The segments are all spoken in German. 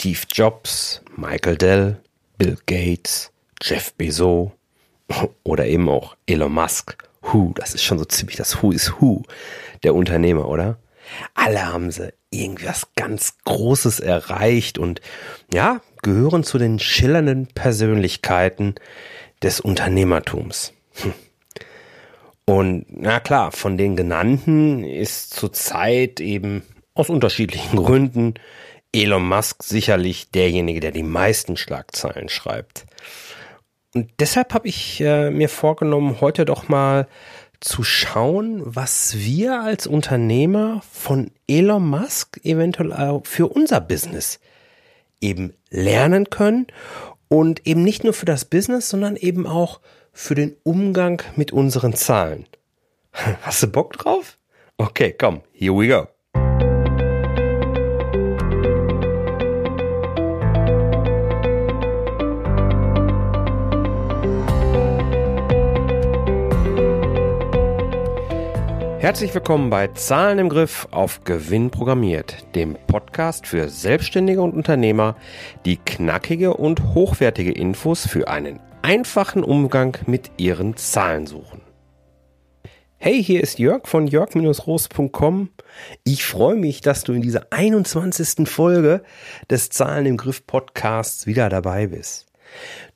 Steve Jobs, Michael Dell, Bill Gates, Jeff Bezos oder eben auch Elon Musk. Who, das ist schon so ziemlich das Who is Who der Unternehmer, oder? Alle haben sie irgendwas ganz Großes erreicht und ja, gehören zu den schillernden Persönlichkeiten des Unternehmertums. Hm. Und na klar, von den genannten ist zurzeit eben aus unterschiedlichen Gründen Elon Musk sicherlich derjenige, der die meisten Schlagzeilen schreibt. Und deshalb habe ich äh, mir vorgenommen, heute doch mal zu schauen, was wir als Unternehmer von Elon Musk eventuell auch für unser Business eben lernen können und eben nicht nur für das Business, sondern eben auch für den Umgang mit unseren Zahlen. Hast du Bock drauf? Okay, komm, here we go. Herzlich willkommen bei Zahlen im Griff auf Gewinn programmiert, dem Podcast für Selbstständige und Unternehmer, die knackige und hochwertige Infos für einen einfachen Umgang mit ihren Zahlen suchen. Hey, hier ist Jörg von jörg-roos.com. Ich freue mich, dass du in dieser 21. Folge des Zahlen im Griff Podcasts wieder dabei bist.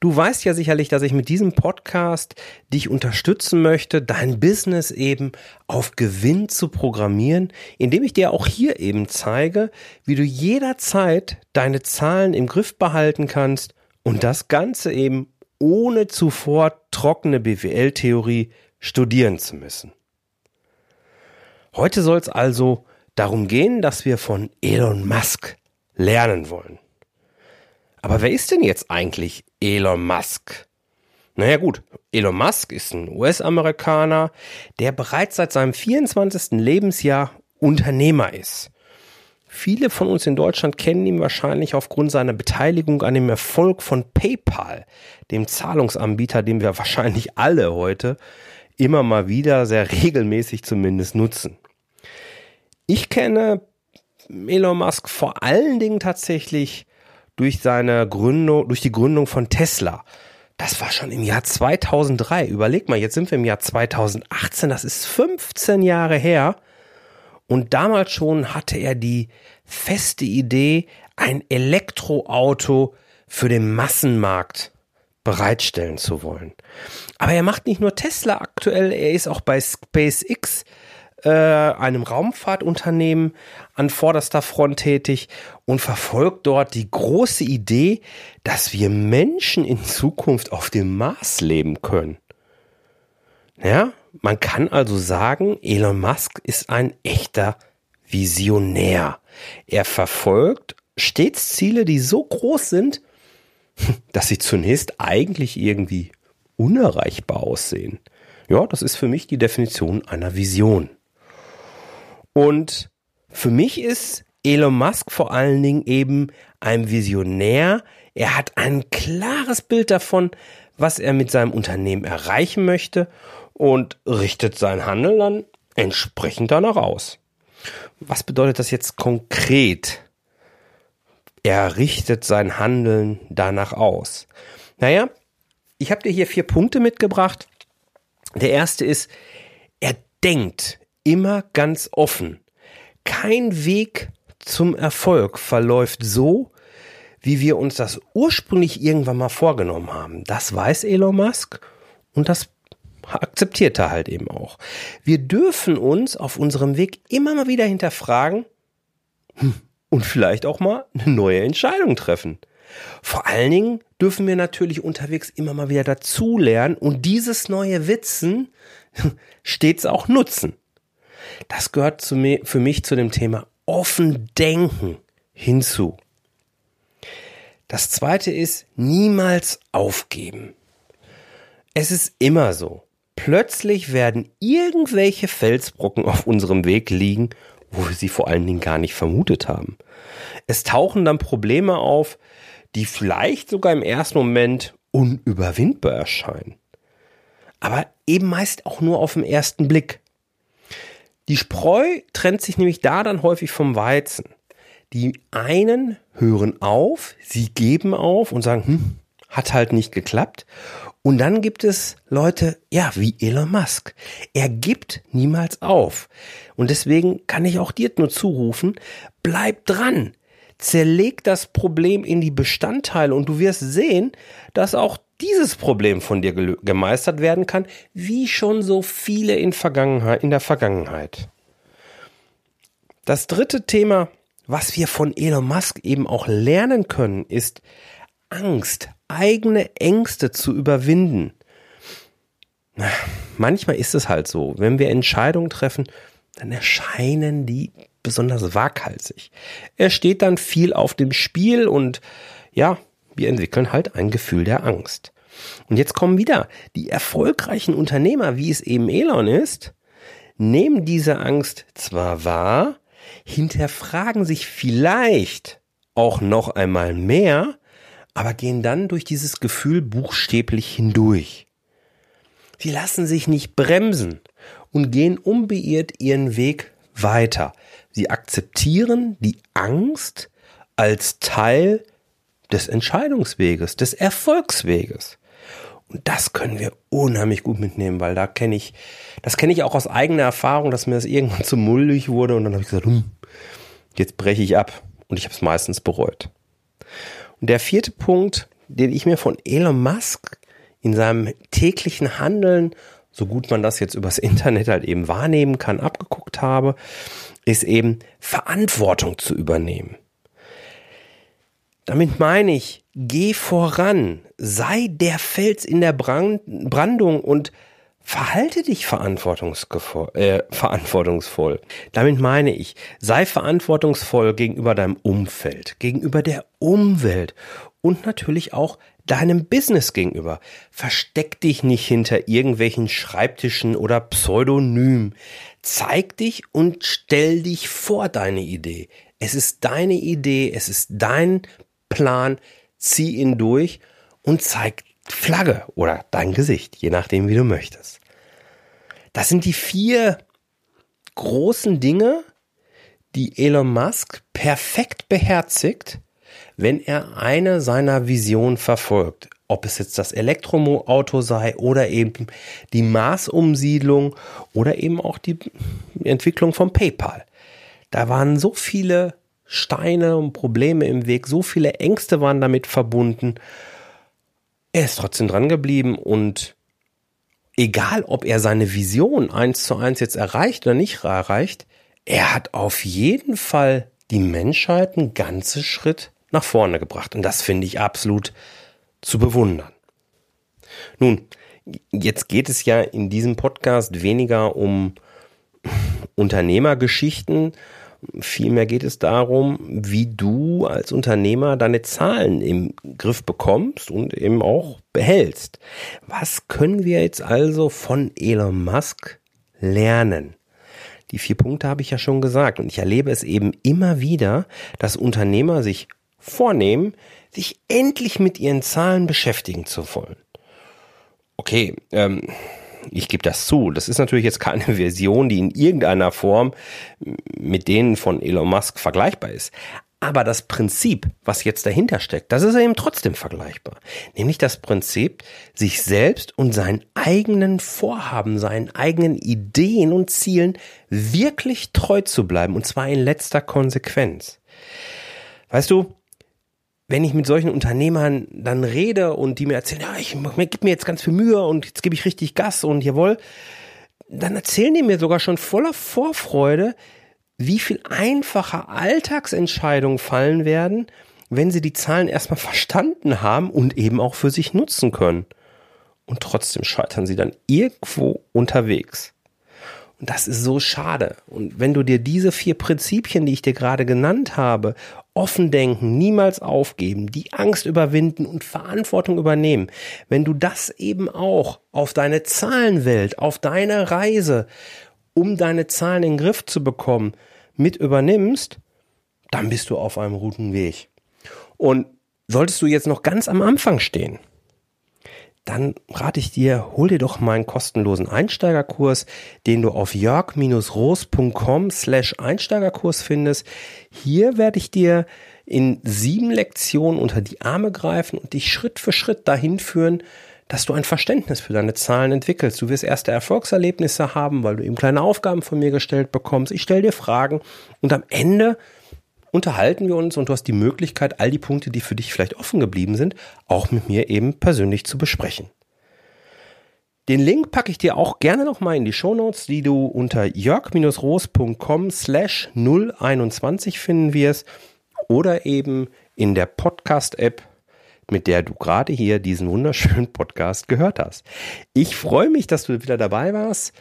Du weißt ja sicherlich, dass ich mit diesem Podcast dich unterstützen möchte, dein Business eben auf Gewinn zu programmieren, indem ich dir auch hier eben zeige, wie du jederzeit deine Zahlen im Griff behalten kannst und das Ganze eben ohne zuvor trockene BWL-Theorie studieren zu müssen. Heute soll es also darum gehen, dass wir von Elon Musk lernen wollen. Aber wer ist denn jetzt eigentlich Elon Musk? Naja gut, Elon Musk ist ein US-Amerikaner, der bereits seit seinem 24. Lebensjahr Unternehmer ist. Viele von uns in Deutschland kennen ihn wahrscheinlich aufgrund seiner Beteiligung an dem Erfolg von PayPal, dem Zahlungsanbieter, den wir wahrscheinlich alle heute immer mal wieder sehr regelmäßig zumindest nutzen. Ich kenne Elon Musk vor allen Dingen tatsächlich durch seine Gründung, durch die Gründung von Tesla. Das war schon im Jahr 2003. Überleg mal, jetzt sind wir im Jahr 2018. Das ist 15 Jahre her. Und damals schon hatte er die feste Idee, ein Elektroauto für den Massenmarkt bereitstellen zu wollen. Aber er macht nicht nur Tesla aktuell, er ist auch bei SpaceX äh, einem Raumfahrtunternehmen an vorderster Front tätig und verfolgt dort die große Idee, dass wir Menschen in Zukunft auf dem Mars leben können. Ja, man kann also sagen, Elon Musk ist ein echter Visionär. Er verfolgt stets Ziele, die so groß sind, dass sie zunächst eigentlich irgendwie unerreichbar aussehen. Ja, das ist für mich die Definition einer Vision. Und für mich ist Elon Musk vor allen Dingen eben ein Visionär. Er hat ein klares Bild davon, was er mit seinem Unternehmen erreichen möchte und richtet sein Handeln dann entsprechend danach aus. Was bedeutet das jetzt konkret? Er richtet sein Handeln danach aus. Naja, ich habe dir hier vier Punkte mitgebracht. Der erste ist, er denkt immer ganz offen. Kein Weg zum Erfolg verläuft so, wie wir uns das ursprünglich irgendwann mal vorgenommen haben. Das weiß Elon Musk und das akzeptiert er halt eben auch. Wir dürfen uns auf unserem Weg immer mal wieder hinterfragen hm, und vielleicht auch mal eine neue Entscheidung treffen. Vor allen Dingen dürfen wir natürlich unterwegs immer mal wieder dazulernen und dieses neue Witzen stets auch nutzen. Das gehört zu mir, für mich zu dem Thema offen denken hinzu. Das zweite ist niemals aufgeben. Es ist immer so. Plötzlich werden irgendwelche Felsbrocken auf unserem Weg liegen, wo wir sie vor allen Dingen gar nicht vermutet haben. Es tauchen dann Probleme auf, die vielleicht sogar im ersten Moment unüberwindbar erscheinen. Aber eben meist auch nur auf den ersten Blick. Die Spreu trennt sich nämlich da dann häufig vom Weizen. Die einen hören auf, sie geben auf und sagen, hm, hat halt nicht geklappt. Und dann gibt es Leute, ja, wie Elon Musk. Er gibt niemals auf. Und deswegen kann ich auch dir nur zurufen, bleib dran. Zerleg das Problem in die Bestandteile und du wirst sehen, dass auch dieses Problem von dir gemeistert werden kann, wie schon so viele in, Vergangenheit, in der Vergangenheit. Das dritte Thema, was wir von Elon Musk eben auch lernen können, ist Angst, eigene Ängste zu überwinden. Manchmal ist es halt so, wenn wir Entscheidungen treffen, dann erscheinen die besonders waghalsig. Er steht dann viel auf dem Spiel und ja, wir entwickeln halt ein Gefühl der Angst. Und jetzt kommen wieder die erfolgreichen Unternehmer, wie es eben Elon ist, nehmen diese Angst zwar wahr, hinterfragen sich vielleicht auch noch einmal mehr, aber gehen dann durch dieses Gefühl buchstäblich hindurch. Sie lassen sich nicht bremsen und gehen unbeirrt ihren Weg weiter. Sie akzeptieren die Angst als Teil des Entscheidungsweges, des Erfolgsweges. Und das können wir unheimlich gut mitnehmen, weil da kenne ich, das kenne ich auch aus eigener Erfahrung, dass mir das irgendwann zu mullig wurde und dann habe ich gesagt, hm, jetzt breche ich ab. Und ich habe es meistens bereut. Und der vierte Punkt, den ich mir von Elon Musk in seinem täglichen Handeln, so gut man das jetzt übers Internet halt eben wahrnehmen kann, abgeguckt habe, ist eben Verantwortung zu übernehmen. Damit meine ich, geh voran, sei der Fels in der Brandung und verhalte dich äh, verantwortungsvoll. Damit meine ich, sei verantwortungsvoll gegenüber deinem Umfeld, gegenüber der Umwelt und natürlich auch deinem Business gegenüber. Versteck dich nicht hinter irgendwelchen Schreibtischen oder Pseudonym. Zeig dich und stell dich vor deine Idee. Es ist deine Idee, es ist dein Plan, zieh ihn durch und zeig Flagge oder dein Gesicht, je nachdem, wie du möchtest. Das sind die vier großen Dinge, die Elon Musk perfekt beherzigt, wenn er eine seiner Visionen verfolgt. Ob es jetzt das Elektroauto sei oder eben die Marsumsiedlung oder eben auch die Entwicklung von PayPal. Da waren so viele Steine und Probleme im Weg, so viele Ängste waren damit verbunden. Er ist trotzdem dran geblieben und egal, ob er seine Vision eins zu eins jetzt erreicht oder nicht erreicht, er hat auf jeden Fall die Menschheit einen ganzen Schritt nach vorne gebracht. Und das finde ich absolut zu bewundern. Nun, jetzt geht es ja in diesem Podcast weniger um Unternehmergeschichten, Vielmehr geht es darum, wie du als Unternehmer deine Zahlen im Griff bekommst und eben auch behältst. Was können wir jetzt also von Elon Musk lernen? Die vier Punkte habe ich ja schon gesagt und ich erlebe es eben immer wieder, dass Unternehmer sich vornehmen, sich endlich mit ihren Zahlen beschäftigen zu wollen. Okay, ähm, ich gebe das zu. Das ist natürlich jetzt keine Version, die in irgendeiner Form mit denen von Elon Musk vergleichbar ist. Aber das Prinzip, was jetzt dahinter steckt, das ist eben trotzdem vergleichbar. Nämlich das Prinzip, sich selbst und seinen eigenen Vorhaben, seinen eigenen Ideen und Zielen wirklich treu zu bleiben. Und zwar in letzter Konsequenz. Weißt du, wenn ich mit solchen Unternehmern dann rede und die mir erzählen, ja, ich gebe mir jetzt ganz viel Mühe und jetzt gebe ich richtig Gas und jawohl, dann erzählen die mir sogar schon voller Vorfreude, wie viel einfacher Alltagsentscheidungen fallen werden, wenn sie die Zahlen erstmal verstanden haben und eben auch für sich nutzen können. Und trotzdem scheitern sie dann irgendwo unterwegs. Und das ist so schade. Und wenn du dir diese vier Prinzipien, die ich dir gerade genannt habe, offen denken, niemals aufgeben, die Angst überwinden und Verantwortung übernehmen, wenn du das eben auch auf deine Zahlenwelt, auf deine Reise, um deine Zahlen in den Griff zu bekommen, mit übernimmst, dann bist du auf einem guten Weg. Und solltest du jetzt noch ganz am Anfang stehen, dann rate ich dir, hol dir doch meinen kostenlosen Einsteigerkurs, den du auf jörg-roos.com slash Einsteigerkurs findest. Hier werde ich dir in sieben Lektionen unter die Arme greifen und dich Schritt für Schritt dahin führen, dass du ein Verständnis für deine Zahlen entwickelst. Du wirst erste Erfolgserlebnisse haben, weil du eben kleine Aufgaben von mir gestellt bekommst. Ich stelle dir Fragen und am Ende unterhalten wir uns und du hast die Möglichkeit, all die Punkte, die für dich vielleicht offen geblieben sind, auch mit mir eben persönlich zu besprechen. Den Link packe ich dir auch gerne nochmal in die Shownotes, die du unter jörg-roos.com slash 021 finden wirst oder eben in der Podcast-App, mit der du gerade hier diesen wunderschönen Podcast gehört hast. Ich freue mich, dass du wieder dabei warst.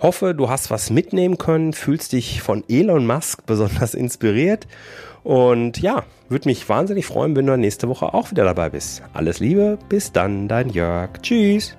Hoffe, du hast was mitnehmen können, fühlst dich von Elon Musk besonders inspiriert. Und ja, würde mich wahnsinnig freuen, wenn du nächste Woche auch wieder dabei bist. Alles Liebe, bis dann, dein Jörg. Tschüss.